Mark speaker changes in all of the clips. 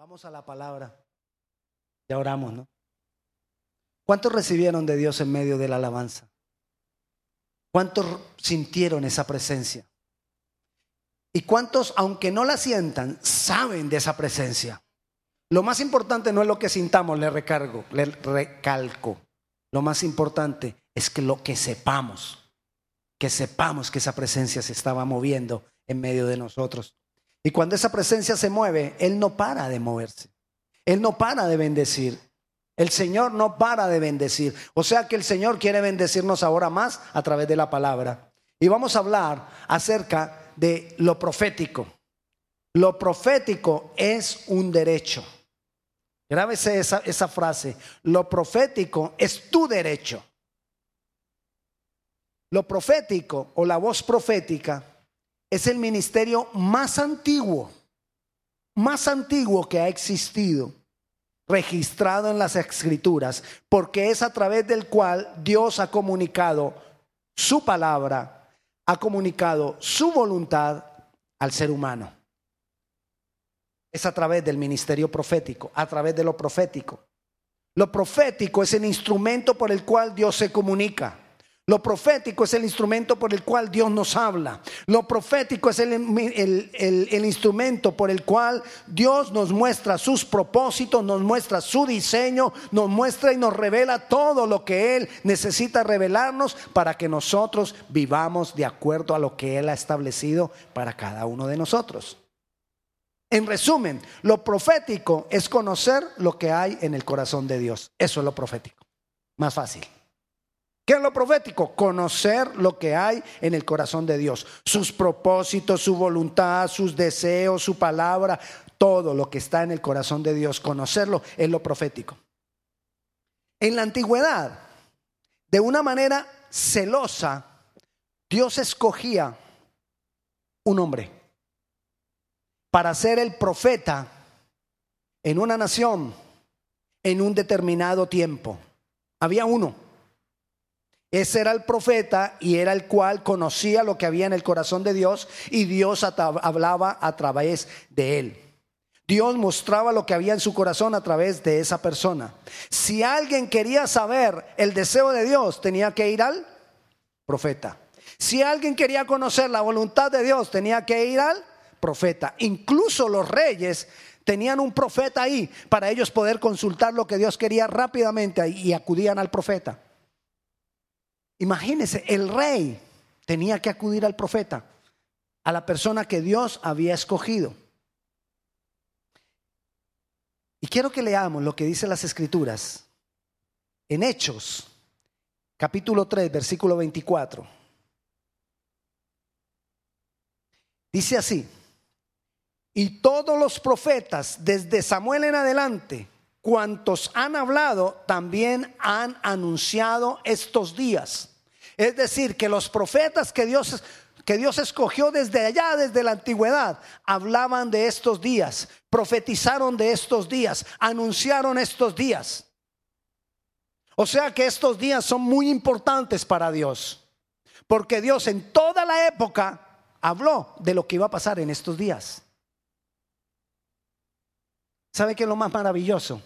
Speaker 1: Vamos a la palabra. Ya oramos, ¿no? ¿Cuántos recibieron de Dios en medio de la alabanza? ¿Cuántos sintieron esa presencia? ¿Y cuántos, aunque no la sientan, saben de esa presencia? Lo más importante no es lo que sintamos, le recargo, le recalco. Lo más importante es que lo que sepamos, que sepamos que esa presencia se estaba moviendo en medio de nosotros. Y cuando esa presencia se mueve, Él no para de moverse. Él no para de bendecir. El Señor no para de bendecir. O sea que el Señor quiere bendecirnos ahora más a través de la palabra. Y vamos a hablar acerca de lo profético. Lo profético es un derecho. Grábese esa, esa frase. Lo profético es tu derecho. Lo profético o la voz profética es el ministerio más antiguo, más antiguo que ha existido, registrado en las escrituras, porque es a través del cual Dios ha comunicado su palabra, ha comunicado su voluntad al ser humano. Es a través del ministerio profético, a través de lo profético. Lo profético es el instrumento por el cual Dios se comunica. Lo profético es el instrumento por el cual Dios nos habla. Lo profético es el, el, instrumento por el cual Dios nos muestra sus propósitos, nos muestra su diseño, nos muestra y nos revela todo lo que Él necesita revelarnos para que nosotros vivamos de acuerdo a lo que Él ha establecido para cada uno de nosotros. En resumen, lo profético es conocer lo que hay en el corazón de Dios. Eso es lo profético. Más fácil. ¿Qué es lo profético? Conocer lo que hay en el corazón de Dios, sus propósitos, su voluntad, sus deseos, su palabra, todo lo que está en el corazón de Dios, conocerlo es lo profético. En la antigüedad, de una manera celosa, Dios escogía un hombre para ser el profeta en una nación en un determinado tiempo. Había uno. Ese era el profeta y era el cual conocía lo que había en el corazón de Dios y Dios hablaba a través de él. Dios mostraba lo que había en su corazón a través de esa persona. Si alguien quería saber el deseo de Dios, tenía que ir al profeta. Si alguien quería conocer la voluntad de Dios, tenía que ir al profeta. Incluso los reyes tenían un profeta ahí para ellos poder consultar lo que Dios quería rápidamente y acudían al profeta. Imagínense, el rey tenía que acudir al profeta, a la persona que Dios había escogido. Y quiero que leamos lo que dice las escrituras en Hechos, capítulo 3, versículo 24. Dice así, y todos los profetas desde Samuel en adelante, cuantos han hablado, también han anunciado estos días. Es decir, que los profetas que Dios, que Dios escogió desde allá, desde la antigüedad, hablaban de estos días, profetizaron de estos días, anunciaron estos días. O sea que estos días son muy importantes para Dios, porque Dios en toda la época habló de lo que iba a pasar en estos días. ¿Sabe qué es lo más maravilloso?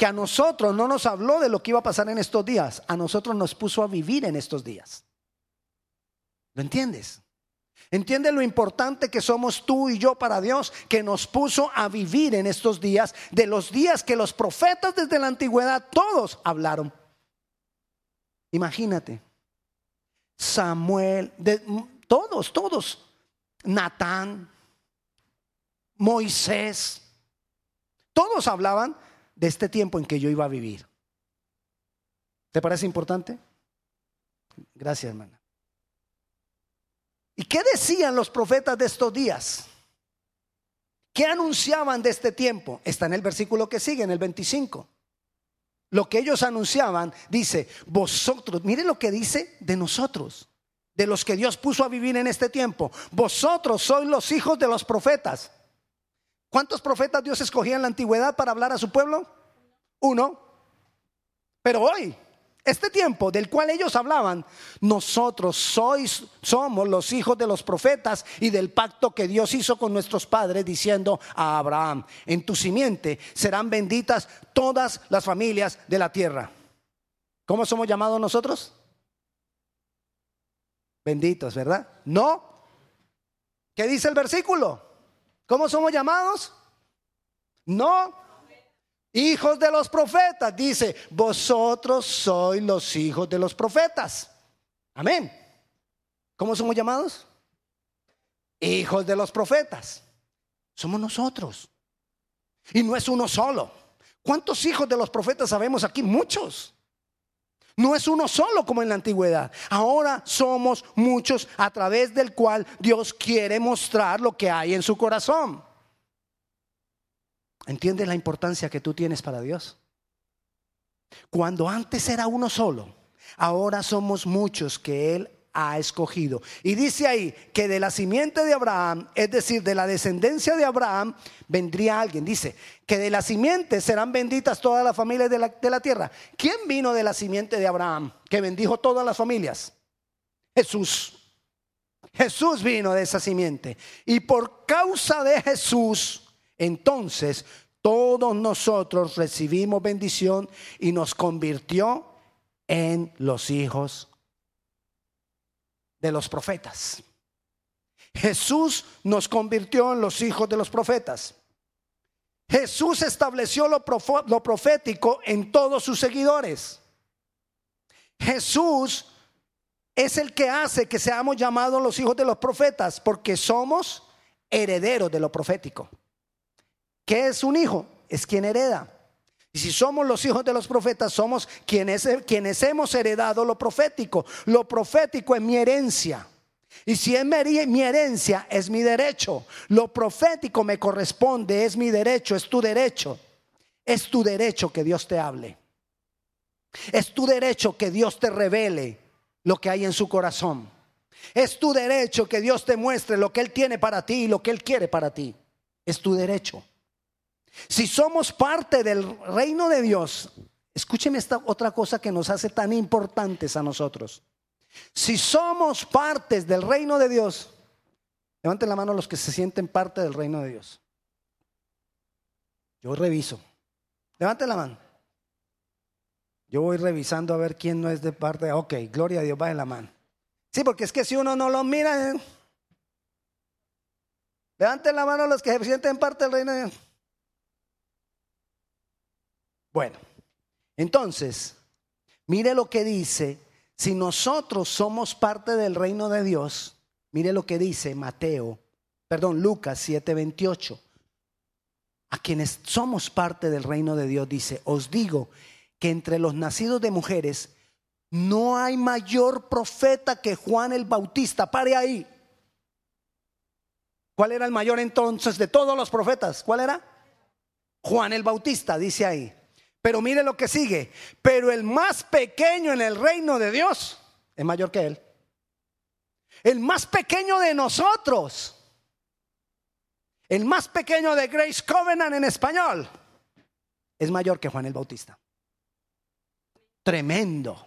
Speaker 1: Que a nosotros no nos habló de lo que iba a pasar en estos días, a nosotros nos puso a vivir en estos días. ¿Lo entiendes? Entiende lo importante que somos tú y yo para Dios, que nos puso a vivir en estos días, de los días que los profetas desde la antigüedad todos hablaron. Imagínate, Samuel, todos, todos, Natán, Moisés, todos hablaban de este tiempo en que yo iba a vivir. ¿Te parece importante? Gracias, hermana. ¿Y qué decían los profetas de estos días? ¿Qué anunciaban de este tiempo? Está en el versículo que sigue, en el 25. Lo que ellos anunciaban dice, vosotros, miren lo que dice de nosotros, de los que Dios puso a vivir en este tiempo. Vosotros sois los hijos de los profetas. ¿Cuántos profetas Dios escogía en la antigüedad para hablar a su pueblo? Uno. Pero hoy Este tiempo del cual ellos hablaban, nosotros sois, somos los hijos de los profetas y del pacto que Dios hizo con nuestros padres, diciendo a Abraham: En tu simiente serán benditas todas las familias de la tierra. ¿Cómo somos llamados nosotros? Benditos, ¿verdad? No. ¿Qué dice el versículo? ¿Cómo somos llamados? No. Hijos de los profetas. Dice, vosotros sois los hijos de los profetas. Amén. ¿Cómo somos llamados? Hijos de los profetas. Somos nosotros. Y no es uno solo. ¿Cuántos hijos de los profetas sabemos aquí? Muchos. No es uno solo como en la antigüedad. Ahora somos muchos a través del cual Dios quiere mostrar lo que hay en su corazón. ¿Entiendes la importancia que tú tienes para Dios? Cuando antes era uno solo, ahora somos muchos que Él ha escogido. Y dice ahí que de la simiente de Abraham, es decir, de la descendencia de Abraham, vendría alguien. Dice que de la simiente serán benditas todas las familias de la, de la tierra. ¿Quién vino de la simiente de Abraham que bendijo todas las familias? Jesús. Jesús vino de esa simiente. Y por causa de Jesús, entonces todos nosotros recibimos bendición y nos convirtió en los hijos de los profetas. Jesús nos convirtió en los hijos de los profetas. Jesús estableció lo, profético en todos sus seguidores. Jesús es el que hace que seamos llamados los hijos de los profetas porque somos herederos de lo profético. ¿Qué es un hijo? Es quien hereda. Y si somos los hijos de los profetas, somos quienes, quienes hemos heredado lo profético. Lo profético es mi herencia. Y si es mi herencia, es mi derecho. Lo profético me corresponde, es mi derecho, es tu derecho. Es tu derecho que Dios te hable. Es tu derecho que Dios te revele lo que hay en su corazón. Es tu derecho que Dios te muestre lo que Él tiene para ti y lo que Él quiere para ti. Es tu derecho. Si somos parte del reino de Dios, escúcheme esta otra cosa que nos hace tan importantes a nosotros. Si somos partes del reino de Dios, levanten la mano los que se sienten parte del reino de Dios. Yo reviso. Levanten la mano. Yo voy revisando a ver quién no es de parte. Ok, gloria a Dios, va en la mano. Sí, porque es que si uno no lo mira. ¿eh? Levanten la mano los que se sienten parte del reino de Dios. Bueno, entonces, mire lo que dice, si nosotros somos parte del reino de Dios, mire lo que dice Mateo, perdón, Lucas 7:28. A quienes somos parte del reino de Dios dice, os digo que entre los nacidos de mujeres no hay mayor profeta que Juan el Bautista. Pare ahí. ¿Cuál era el mayor entonces de todos los profetas? ¿Cuál era? Juan el Bautista, dice ahí. Pero mire lo que sigue. Pero el más pequeño en el reino de Dios es mayor que él. El más pequeño de nosotros. El más pequeño de Grace Covenant en español. Es mayor que Juan el Bautista. Tremendo.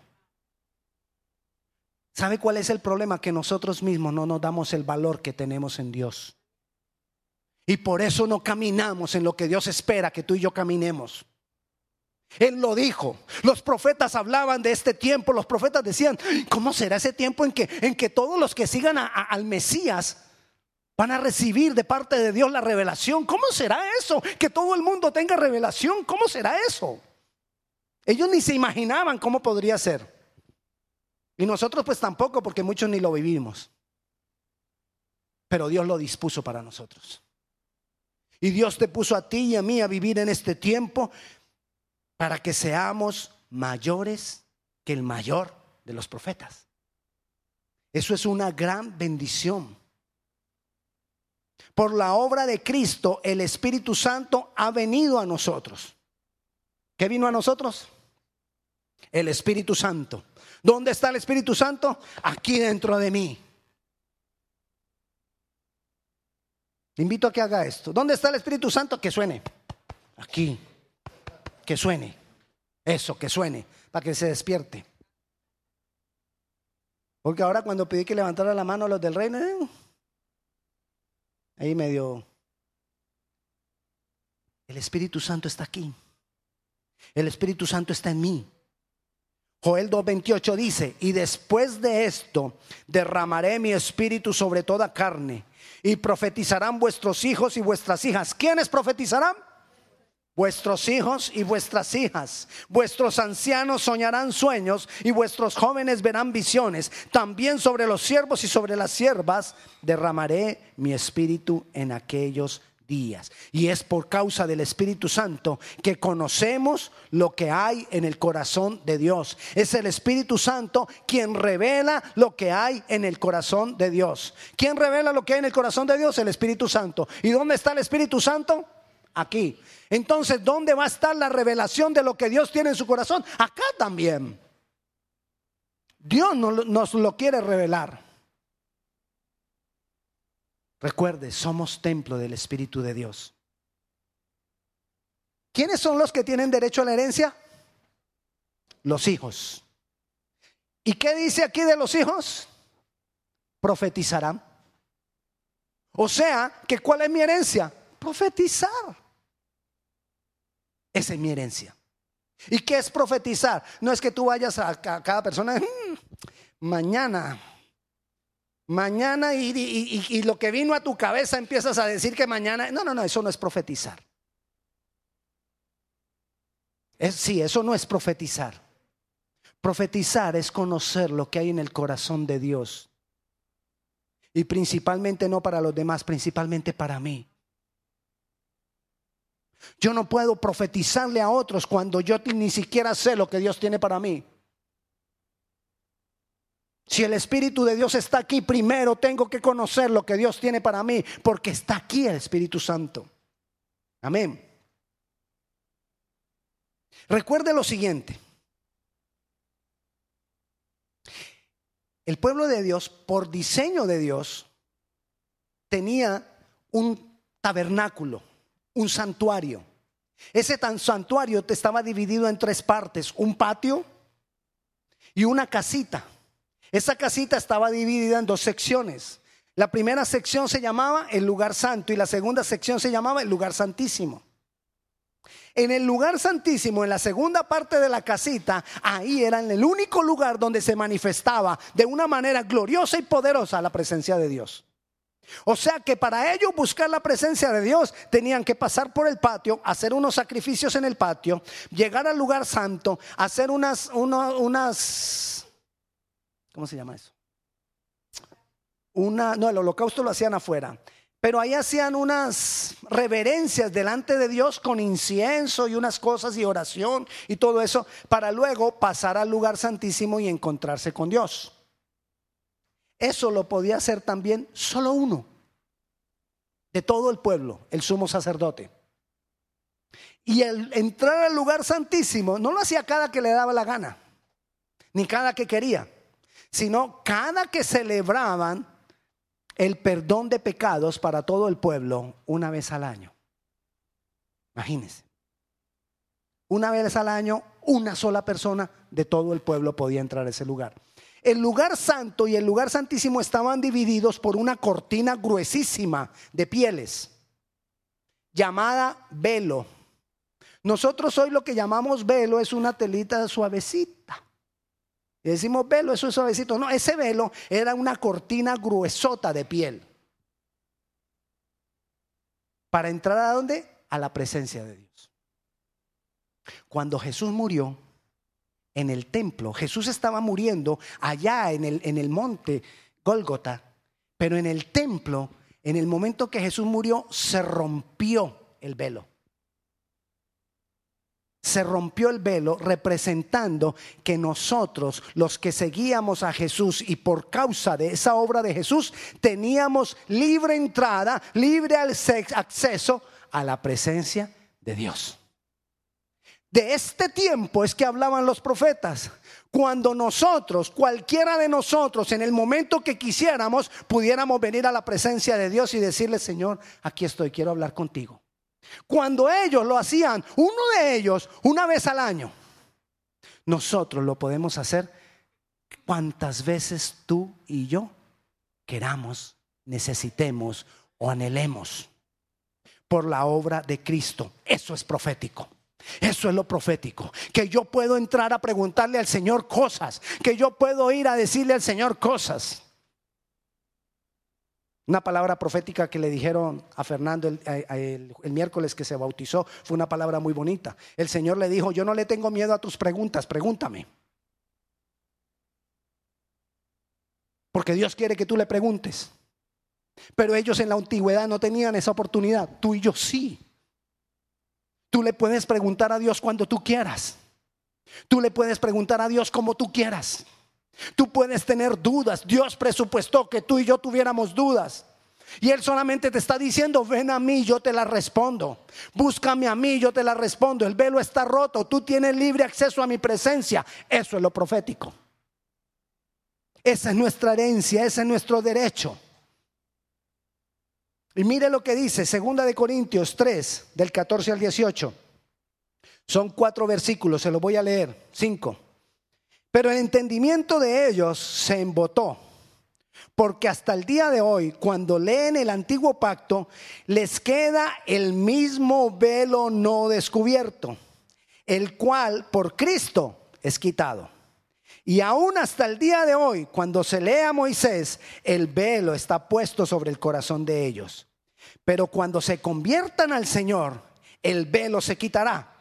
Speaker 1: ¿Sabe cuál es el problema? Que nosotros mismos no nos damos el valor que tenemos en Dios. Y por eso no caminamos en lo que Dios espera que tú y yo caminemos. Él lo dijo. Los profetas hablaban de este tiempo. Los profetas decían, ¿cómo será ese tiempo en que, en que todos los que sigan al Mesías van a recibir de parte de Dios la revelación? ¿Cómo será eso? Que todo el mundo tenga revelación. ¿Cómo será eso? Ellos ni se imaginaban cómo podría ser. Y nosotros pues tampoco porque muchos ni lo vivimos. Pero Dios lo dispuso para nosotros. Y Dios te puso a ti y a mí a vivir en este tiempo para que seamos mayores que el mayor de los profetas. Eso es una gran bendición. Por la obra de Cristo, el Espíritu Santo ha venido a nosotros. ¿Qué vino a nosotros? El Espíritu Santo. ¿Dónde está el Espíritu Santo? Aquí dentro de mí. Te invito a que haga esto. ¿Dónde está el Espíritu Santo? Que suene. Aquí que suene. Eso, que suene. para que se despierte. Porque ahora cuando pedí que levantara la mano a los del reino, eh, ahí medio... El Espíritu Santo está aquí. El Espíritu Santo está en mí. Joel 2.28 dice, y después de esto derramaré mi espíritu sobre toda carne y profetizarán vuestros hijos y vuestras hijas. ¿Quiénes profetizarán? Vuestros hijos y vuestras hijas, vuestros ancianos soñarán sueños y vuestros jóvenes verán visiones. También sobre los siervos y sobre las siervas derramaré mi espíritu en aquellos días. Y es por causa del Espíritu Santo que conocemos lo que hay en el corazón de Dios. Es el Espíritu Santo quien revela lo que hay en el corazón de Dios. ¿Quién revela lo que hay en el corazón de Dios? El Espíritu Santo. ¿Y dónde está el Espíritu Santo? Aquí. Entonces, ¿dónde va a estar la revelación de lo que Dios tiene en su corazón? Acá también. Dios nos lo quiere revelar. Recuerde, somos templo del Espíritu de Dios. ¿Quiénes son los que tienen derecho a la herencia? Los hijos. ¿Y qué dice aquí de los hijos? Profetizarán. O sea, que ¿cuál es mi herencia? Profetizar. Esa es mi herencia. ¿Y qué es profetizar? No es que tú vayas a, cada persona, mm, mañana, mañana y, lo que vino a tu cabeza empiezas a decir que mañana, no, no, no, eso no es profetizar. Sí, eso no es profetizar. Profetizar es conocer lo que hay en el corazón de Dios. Y principalmente no para los demás, principalmente para mí. Yo no puedo profetizarle a otros cuando yo ni siquiera sé lo que Dios tiene para mí. Si el Espíritu de Dios está aquí, primero tengo que conocer lo que Dios tiene para mí, porque está aquí el Espíritu Santo. Amén. Recuerde lo siguiente. El pueblo de Dios, por diseño de Dios, tenía un tabernáculo un santuario. Ese tan santuario estaba dividido en tres partes, un patio y una casita. Esa casita estaba dividida en dos secciones. La primera sección se llamaba el lugar santo y la segunda sección se llamaba el lugar santísimo. En el lugar santísimo, en la segunda parte de la casita, ahí era el único lugar donde se manifestaba de una manera gloriosa y poderosa la presencia de Dios. O sea que para ellos buscar la presencia de Dios tenían que pasar por el patio, hacer unos sacrificios en el patio, llegar al lugar santo, hacer unas, unas, ¿cómo se llama eso? Una, no, el holocausto lo hacían afuera, pero ahí hacían unas reverencias delante de Dios con incienso y unas cosas y oración y todo eso, para luego pasar al lugar santísimo y encontrarse con Dios. Eso lo podía hacer también solo uno de todo el pueblo, el sumo sacerdote. Y el entrar al lugar santísimo no lo hacía cada que le daba la gana, ni cada que quería, sino cada que celebraban el perdón de pecados para todo el pueblo una vez al año. Imagínense. Una vez al año, una sola persona de todo el pueblo podía entrar a ese lugar. El lugar santo y el lugar santísimo estaban divididos por una cortina gruesísima de pieles, llamada velo. Nosotros hoy lo que llamamos velo es una telita suavecita. Y decimos velo, eso es suavecito. No, ese velo era una cortina gruesota de piel. Para entrar a dónde? A la presencia de Dios. Cuando Jesús murió, en el templo. Jesús estaba muriendo allá en el, en el monte Gólgota, pero en el templo, en el momento que Jesús murió, se rompió el velo. Se rompió el velo representando que nosotros, los que seguíamos a Jesús y por causa de esa obra de Jesús, teníamos libre entrada, libre acceso a la presencia de Dios. De este tiempo es que hablaban los profetas. Cuando nosotros, cualquiera de nosotros, en el momento que quisiéramos, pudiéramos venir a la presencia de Dios y decirle, Señor, aquí estoy, quiero hablar contigo. Cuando ellos lo hacían, uno de ellos, una vez al año. nosotros lo podemos hacer cuantas veces tú y yo queramos, necesitemos o anhelemos por la obra de Cristo. Eso es profético. Eso es lo profético. Que yo puedo entrar a preguntarle al Señor cosas. Que yo puedo ir a decirle al Señor cosas. Una palabra profética que le dijeron a Fernando el, miércoles que se bautizó fue una palabra muy bonita. El Señor le dijo, yo no le tengo miedo a tus preguntas, pregúntame. Porque Dios quiere que tú le preguntes. Pero ellos en la antigüedad no tenían esa oportunidad. Tú y yo sí. Tú le puedes preguntar a Dios cuando tú quieras. Tú le puedes preguntar a Dios como tú quieras. Tú puedes tener dudas. Dios presupuestó que tú y yo tuviéramos dudas. Y Él solamente te está diciendo, ven a mí, yo te la respondo. Búscame a mí, yo te la respondo. El velo está roto, tú tienes libre acceso a mi presencia. Eso es lo profético. Esa es nuestra herencia, ese es nuestro derecho. Y mire lo que dice, segunda de Corintios 3, del 14 al 18. Son cuatro versículos, se los voy a leer, cinco. Pero el entendimiento de ellos se embotó, porque hasta el día de hoy, cuando leen el antiguo pacto, les queda el mismo velo no descubierto, el cual por Cristo es quitado. Y aún hasta el día de hoy, cuando se lee a Moisés, el velo está puesto sobre el corazón de ellos. Pero cuando se conviertan al Señor, el velo se quitará.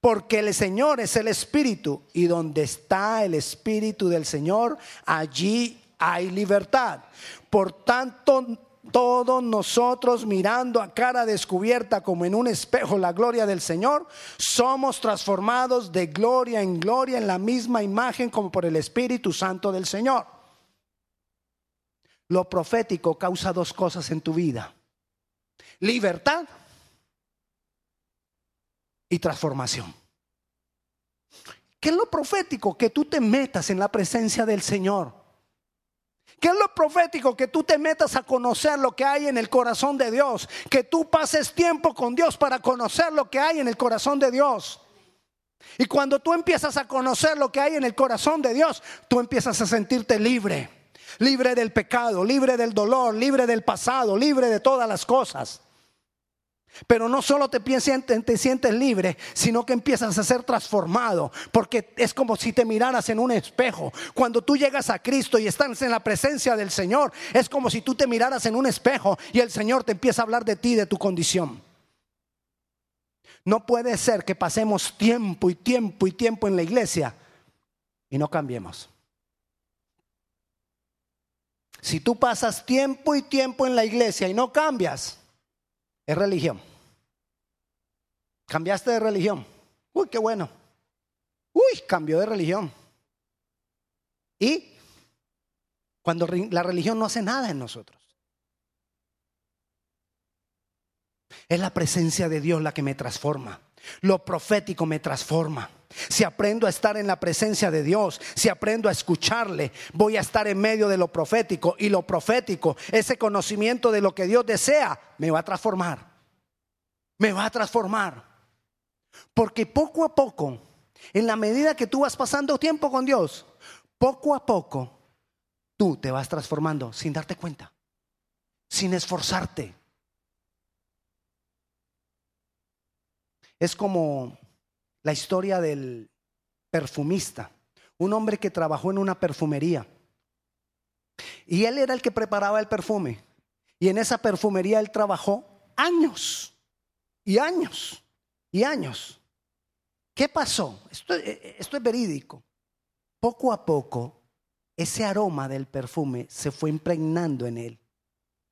Speaker 1: Porque el Señor es el Espíritu y donde está el Espíritu del Señor, allí hay libertad. Por tanto, todos nosotros mirando a cara descubierta como en un espejo la gloria del Señor, somos transformados de gloria en gloria en la misma imagen como por el Espíritu Santo del Señor. Lo profético causa dos cosas en tu vida. Libertad y transformación. ¿Qué es lo profético? Que tú te metas en la presencia del Señor. ¿Qué es lo profético? Que tú te metas a conocer lo que hay en el corazón de Dios. Que tú pases tiempo con Dios para conocer lo que hay en el corazón de Dios. Y cuando tú empiezas a conocer lo que hay en el corazón de Dios, tú empiezas a sentirte libre. Libre del pecado, libre del dolor, libre del pasado, libre de todas las cosas. Pero no solo te, te sientes libre, sino que empiezas a ser transformado, porque es como si te miraras en un espejo. Cuando tú llegas a Cristo y estás en la presencia del Señor, es como si tú te miraras en un espejo y el Señor te empieza a hablar de ti, de tu condición. No puede ser que pasemos tiempo y tiempo y tiempo en la iglesia y no cambiemos. Si tú pasas tiempo y tiempo en la iglesia y no cambias, es religión. Cambiaste de religión. Uy, qué bueno. Uy, cambió de religión. Y cuando la religión no hace nada en nosotros. Es la presencia de Dios la que me transforma. Lo profético me transforma. Si aprendo a estar en la presencia de Dios, si aprendo a escucharle, voy a estar en medio de lo profético. Y lo profético, ese conocimiento de lo que Dios desea, me va a transformar. Me va a transformar. Porque poco a poco, en la medida que tú vas pasando tiempo con Dios, poco a poco, tú te vas transformando sin darte cuenta, sin esforzarte. Es como la historia del perfumista, un hombre que trabajó en una perfumería. Y él era el que preparaba el perfume. Y en esa perfumería él trabajó años y años y años. ¿Qué pasó? Esto, eh, eh, es verídico. Poco a poco, ese aroma del perfume se fue impregnando en él.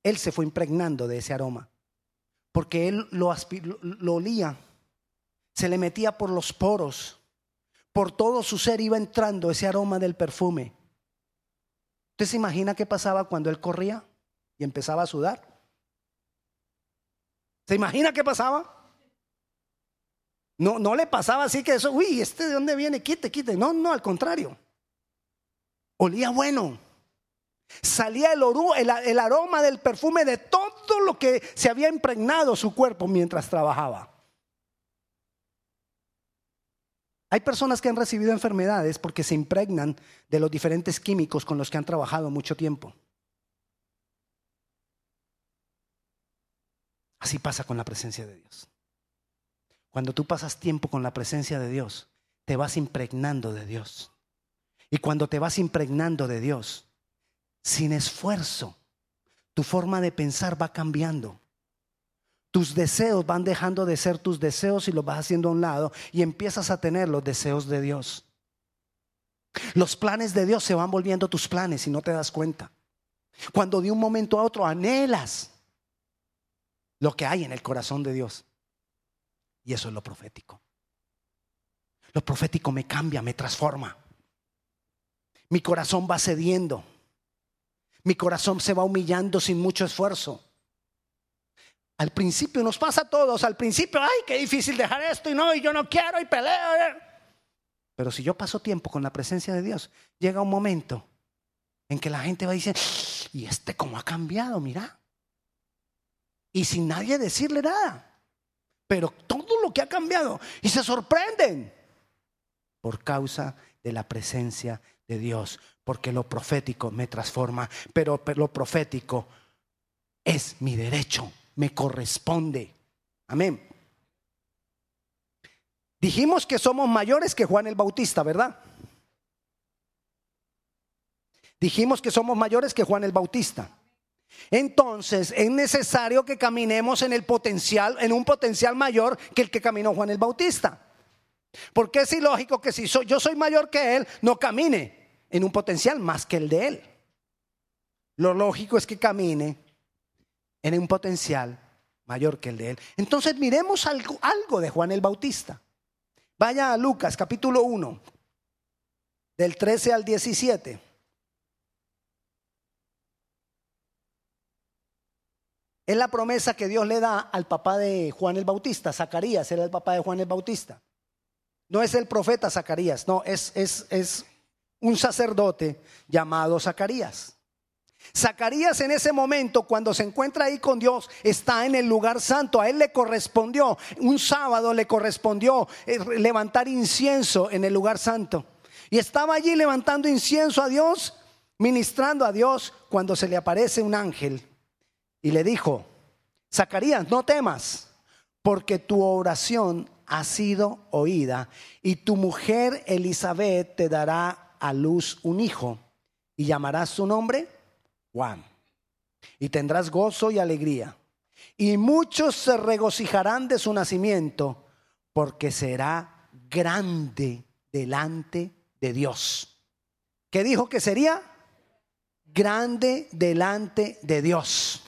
Speaker 1: Él se fue impregnando de ese aroma. Porque él lo, lo olía, se le metía por los poros, por todo su ser iba entrando ese aroma del perfume. ¿Usted se imagina qué pasaba cuando él corría y empezaba a sudar? ¿Se imagina qué pasaba? No, no le pasaba así que eso, uy, este de dónde viene, quite, quite. No, no, al contrario. Olía bueno. Salía el, el aroma del perfume de todo lo que se había impregnado su cuerpo mientras trabajaba. Hay personas que han recibido enfermedades porque se impregnan de los diferentes químicos con los que han trabajado mucho tiempo. Así pasa con la presencia de Dios. Cuando tú pasas tiempo con la presencia de Dios, te vas impregnando de Dios. Y cuando te vas impregnando de Dios, sin esfuerzo, tu forma de pensar va cambiando. Tus deseos van dejando de ser tus deseos y los vas haciendo a un lado y empiezas a tener los deseos de Dios. Los planes de Dios se van volviendo tus planes y no te das cuenta. Cuando de un momento a otro anhelas lo que hay en el corazón de Dios. Y eso es lo profético. Lo profético me cambia, me transforma. Mi corazón va cediendo. Mi corazón se va humillando sin mucho esfuerzo. Al principio nos pasa a todos, al principio, ay, qué difícil dejar esto y no, y yo no quiero y peleo. Eh". Pero si yo paso tiempo con la presencia de Dios, llega un momento en que la gente va a decir, y este cómo ha cambiado, mira. Y sin nadie decirle nada. Pero todo lo que ha cambiado. Y se sorprenden por causa de la presencia de Dios. Porque lo profético me transforma. Pero, pero lo profético es mi derecho me corresponde. Amén. Dijimos que somos mayores que Juan el Bautista, ¿verdad? Dijimos que somos mayores que Juan el Bautista. Entonces es necesario que caminemos en el potencial, en un potencial mayor que el que caminó Juan el Bautista. Porque es ilógico que si yo soy mayor que él, no camine en un potencial más que el de él. Lo lógico es que camine en un potencial mayor que el de él. Entonces miremos algo, de Juan el Bautista. Vaya a Lucas capítulo 1, del 13 al 17. Es la promesa que Dios le da al papá de Juan el Bautista. Zacarías era el papá de Juan el Bautista. No es el profeta Zacarías, no, es, es, es un sacerdote llamado Zacarías. Zacarías en ese momento, cuando se encuentra ahí con Dios, está en el lugar santo. A él le correspondió, un sábado le correspondió eh, levantar incienso en el lugar santo. Y estaba allí levantando incienso a Dios, ministrando a Dios, cuando se le aparece un ángel y le dijo, Zacarías, no temas, porque tu oración ha sido oída y tu mujer Elizabeth te dará a luz un hijo y llamarás su nombre Juan. Y tendrás gozo y alegría. Y muchos se regocijarán de su nacimiento, porque será grande delante de Dios. ¿Qué dijo que sería? Grande delante de Dios.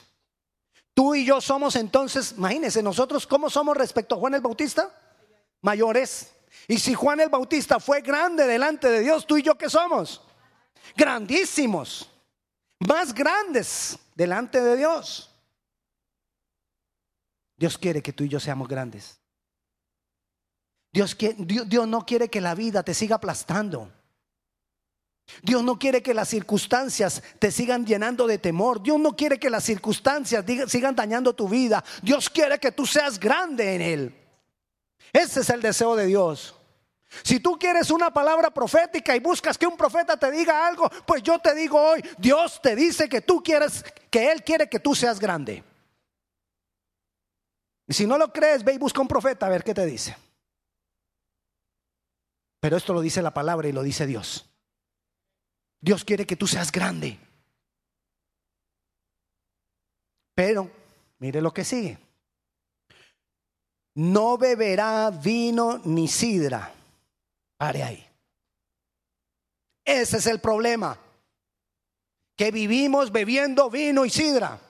Speaker 1: Tú y yo somos entonces, imagínense, nosotros cómo somos respecto a Juan el Bautista? Mayores. Y si Juan el Bautista fue grande delante de Dios, tú y yo qué somos? Grandísimos más grandes delante de Dios. Dios quiere que tú y yo seamos grandes. Dios, Dios, no quiere que la vida te siga aplastando. Dios no quiere que las circunstancias te sigan llenando de temor. Dios no quiere que las circunstancias sigan dañando tu vida. Dios quiere que tú seas grande en Él. Ese es el deseo de Dios. Si tú quieres una palabra profética y buscas que un profeta te diga algo, pues yo te digo hoy, Dios te dice que tú quieres, que Él quiere que tú seas grande. Y si no lo crees, ve y busca un profeta a ver qué te dice. Pero esto lo dice la palabra y lo dice Dios. Dios quiere que tú seas grande. Pero, mire lo que sigue. No beberá vino ni sidra Pare ahí. Ese es el problema. Que vivimos bebiendo vino y sidra.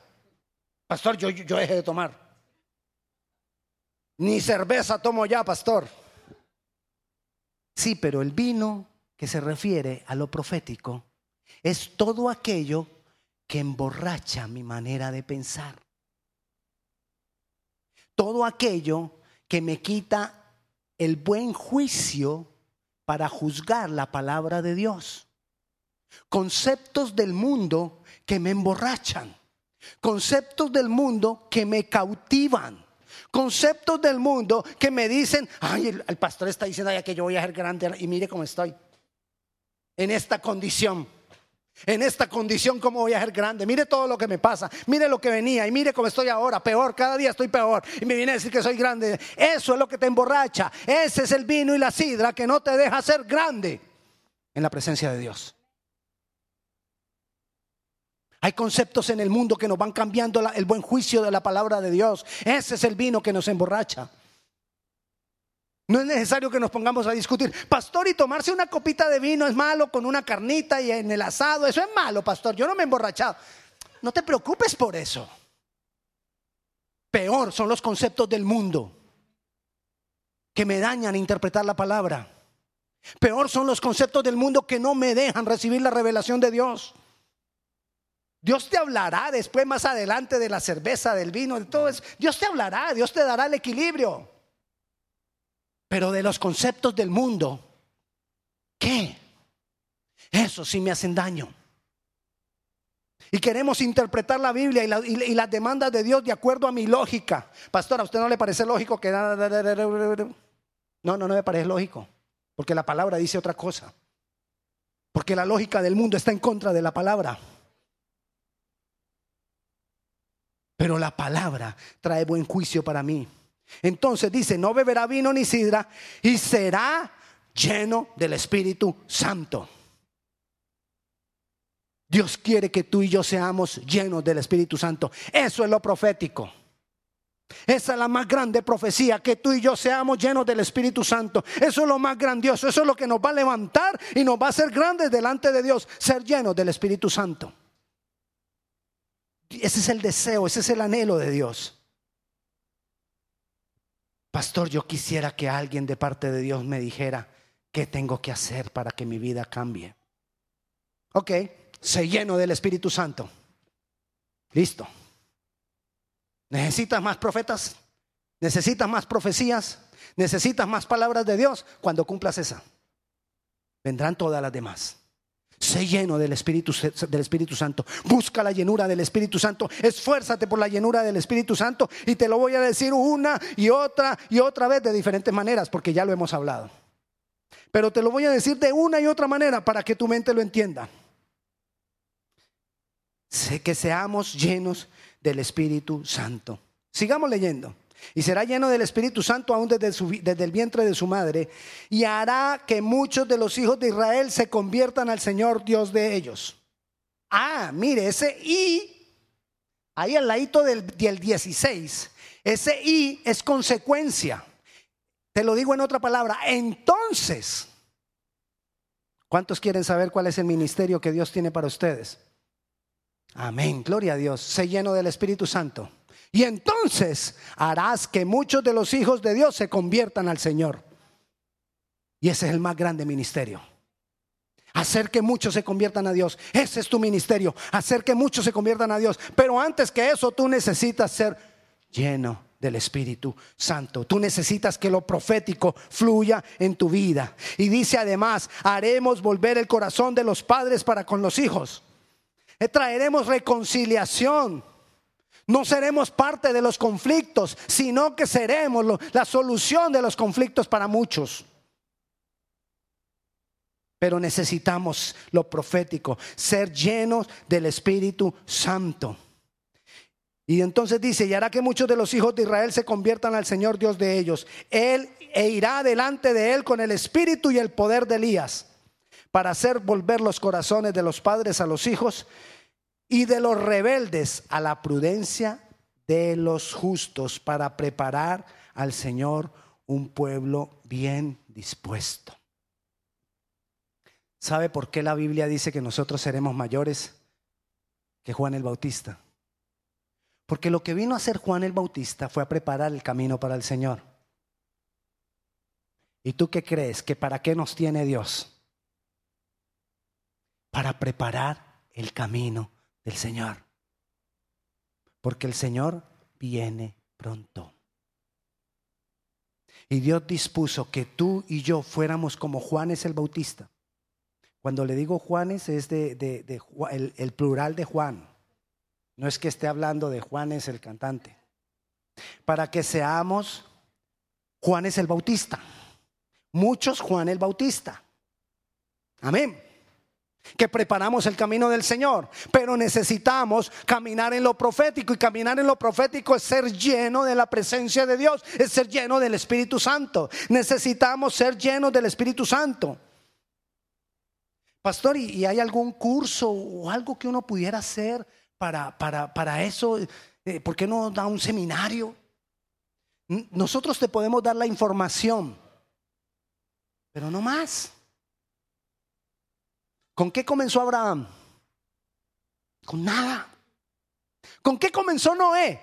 Speaker 1: Pastor, yo, yo dejé de tomar. Ni cerveza tomo ya, pastor. Sí, pero el vino que se refiere a lo profético es todo aquello que emborracha mi manera de pensar. Todo aquello que me quita el buen juicio para juzgar la palabra de Dios. Conceptos del mundo que me emborrachan. Conceptos del mundo que me cautivan. Conceptos del mundo que me dicen, ay, el, pastor está diciendo ya que yo voy a ser grande y mire cómo estoy. En esta condición. En esta condición, ¿cómo voy a ser grande? Mire todo lo que me pasa. Mire lo que venía y mire cómo estoy ahora. Peor, cada día estoy peor. Y me viene a decir que soy grande. Eso es lo que te emborracha. Ese es el vino y la sidra que no te deja ser grande en la presencia de Dios. Hay conceptos en el mundo que nos van cambiando el buen juicio de la palabra de Dios. Ese es el vino que nos emborracha. No es necesario que nos pongamos a discutir. Pastor, y tomarse una copita de vino es malo con una carnita y en el asado. Eso es malo, pastor. Yo no me he emborrachado. No te preocupes por eso. Peor son los conceptos del mundo que me dañan interpretar la palabra. Peor son los conceptos del mundo que no me dejan recibir la revelación de Dios. Dios te hablará después, más adelante, de la cerveza, del vino, de todo eso. Dios te hablará, Dios te dará el equilibrio. Pero de los conceptos del mundo, ¿qué? Eso sí me hacen daño. Y queremos interpretar la Biblia y, las demandas de Dios de acuerdo a mi lógica. Pastor, ¿a usted no le parece lógico que... No, no, no me parece lógico. Porque la palabra dice otra cosa. Porque la lógica del mundo está en contra de la palabra. pero la palabra trae buen juicio para mí. Entonces dice, no beberá vino ni sidra y será lleno del Espíritu Santo. Dios quiere que tú y yo seamos llenos del Espíritu Santo. Eso es lo profético. Esa es la más grande profecía, que tú y yo seamos llenos del Espíritu Santo. Eso es lo más grandioso, eso es lo que nos va a levantar y nos va a hacer grandes delante de Dios, ser llenos del Espíritu Santo. Ese es el deseo, ese es el anhelo de Dios. Pastor, yo quisiera que alguien de parte de Dios me dijera qué tengo que hacer para que mi vida cambie. Ok, se lleno del Espíritu Santo. Listo. ¿Necesitas más profetas? ¿Necesitas más profecías? ¿Necesitas más palabras de Dios? Cuando cumplas esa, vendrán todas las demás. Sé lleno del Espíritu, del Espíritu Santo. Busca la llenura del Espíritu Santo. Esfuérzate por la llenura del Espíritu Santo. Y te lo voy a decir una y otra y otra vez de diferentes maneras, porque ya lo hemos hablado. Pero te lo voy a decir de una y otra manera para que tu mente lo entienda. Sé que seamos llenos del Espíritu Santo. Sigamos leyendo y será lleno del Espíritu Santo aún desde, el vientre de su madre, y hará que muchos de los hijos de Israel se conviertan al Señor Dios de ellos. Ah, mire, ese y, ahí al ladito del, del 16, ese y es consecuencia. Te lo digo en otra palabra, entonces, ¿cuántos quieren saber cuál es el ministerio que Dios tiene para ustedes? Amén, gloria a Dios, sé lleno del Espíritu Santo. Y entonces harás que muchos de los hijos de Dios se conviertan al Señor. Y ese es el más grande ministerio. Hacer que muchos se conviertan a Dios. Ese es tu ministerio. Hacer que muchos se conviertan a Dios. Pero antes que eso, tú necesitas ser lleno del Espíritu Santo. Tú necesitas que lo profético fluya en tu vida. Y dice además, haremos volver el corazón de los padres para con los hijos. Traeremos reconciliación no seremos parte de los conflictos, sino que seremos la solución de los conflictos para muchos. Pero necesitamos lo profético, ser llenos del Espíritu Santo. Y entonces dice, y hará que muchos de los hijos de Israel se conviertan al Señor Dios de ellos. Él e irá delante de él con el espíritu y el poder de Elías, para hacer volver los corazones de los padres a los hijos y de los rebeldes a la prudencia de los justos para preparar al Señor un pueblo bien dispuesto. ¿Sabe por qué la Biblia dice que nosotros seremos mayores que Juan el Bautista? Porque lo que vino a hacer Juan el Bautista fue a preparar el camino para el Señor. ¿Y tú qué crees? ¿Que para qué nos tiene Dios? Para preparar el camino el Señor. Porque el Señor viene pronto. Y Dios dispuso que tú y yo fuéramos como Juanes el Bautista. Cuando le digo Juanes es de, el, el plural de Juan. No es que esté hablando de Juanes el cantante. Para que seamos Juanes el Bautista. Muchos Juan el Bautista. Amén. Que preparamos el camino del Señor, pero necesitamos caminar en lo profético y caminar en lo profético es ser lleno de la presencia de Dios, es ser lleno del Espíritu Santo. Necesitamos ser llenos del Espíritu Santo. Pastor, ¿y, hay algún curso o algo que uno pudiera hacer para, para, para eso? Eh, ¿Por qué no da un seminario? Nosotros te podemos dar la información, pero no más. ¿Con qué comenzó Abraham? Con nada. ¿Con qué comenzó Noé?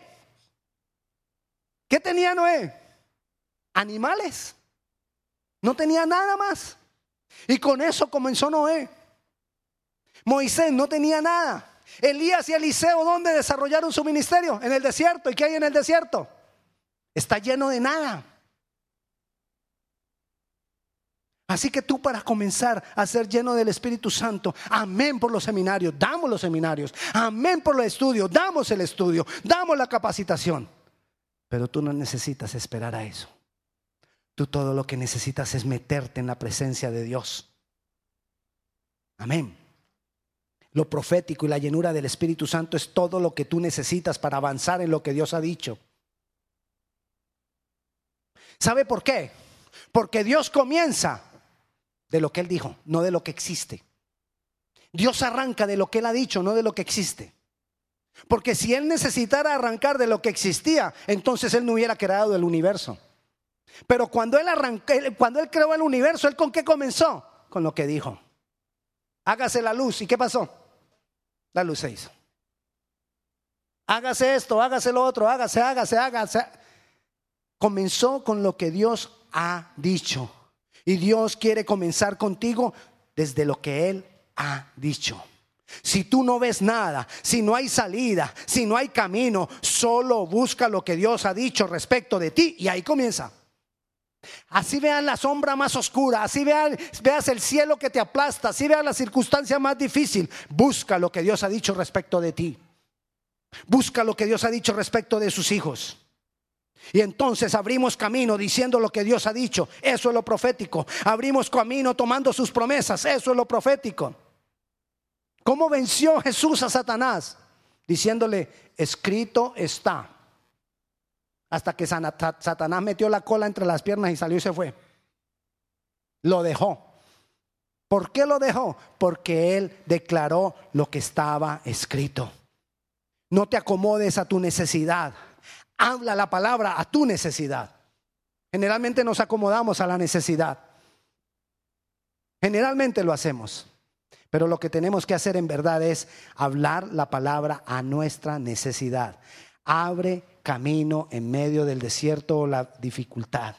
Speaker 1: ¿Qué tenía Noé? Animales. No tenía nada más. Y con eso comenzó Noé. Moisés no tenía nada. Elías y Eliseo, ¿dónde desarrollaron su ministerio? En el desierto. ¿Y qué hay en el desierto? Está lleno de nada. Así que tú para comenzar a ser lleno del Espíritu Santo, amén por los seminarios, damos los seminarios, amén por los estudios, damos el estudio, damos la capacitación. Pero tú no necesitas esperar a eso. Tú todo lo que necesitas es meterte en la presencia de Dios. Amén. Lo profético y la llenura del Espíritu Santo es todo lo que tú necesitas para avanzar en lo que Dios ha dicho. ¿Sabe por qué? Porque Dios comienza de lo que Él dijo, no de lo que existe. Dios arranca de lo que Él ha dicho, no de lo que existe. Porque si Él necesitara arrancar de lo que existía, entonces Él no hubiera creado el universo. Pero cuando Él arrancó, cuando Él creó el universo, ¿Él con qué comenzó? Con lo que dijo. Hágase la luz. ¿Y qué pasó? La luz se hizo. Hágase esto, hágase lo otro, hágase, hágase, hágase. Comenzó con lo que Dios ha dicho. Y Dios quiere comenzar contigo desde lo que Él ha dicho. Si tú no ves nada, si no hay salida, si no hay camino, solo busca lo que Dios ha dicho respecto de ti y ahí comienza. Así veas la sombra más oscura, así veas, veas el cielo que te aplasta, así veas la circunstancia más difícil, busca lo que Dios ha dicho respecto de ti. Busca lo que Dios ha dicho respecto de sus hijos. Y entonces abrimos camino diciendo lo que Dios ha dicho. Eso es lo profético. Abrimos camino tomando sus promesas. Eso es lo profético. ¿Cómo venció Jesús a Satanás? Diciéndole, escrito está. Hasta que Satanás metió la cola entre las piernas y salió y se fue. Lo dejó. ¿Por qué lo dejó? Porque él declaró lo que estaba escrito. No te acomodes a tu necesidad habla la palabra a tu necesidad. Generalmente nos acomodamos a la necesidad. Generalmente lo hacemos. Pero lo que tenemos que hacer en verdad es hablar la palabra a nuestra necesidad. Abre camino en medio del desierto o la dificultad.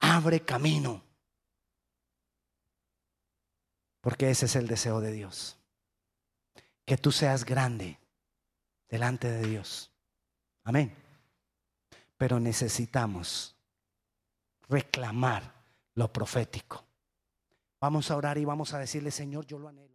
Speaker 1: Abre camino. Porque ese es el deseo de Dios. Que tú seas grande delante de Dios. Amén. Pero necesitamos reclamar lo profético. Vamos a orar y vamos a decirle, Señor, yo lo anhelo.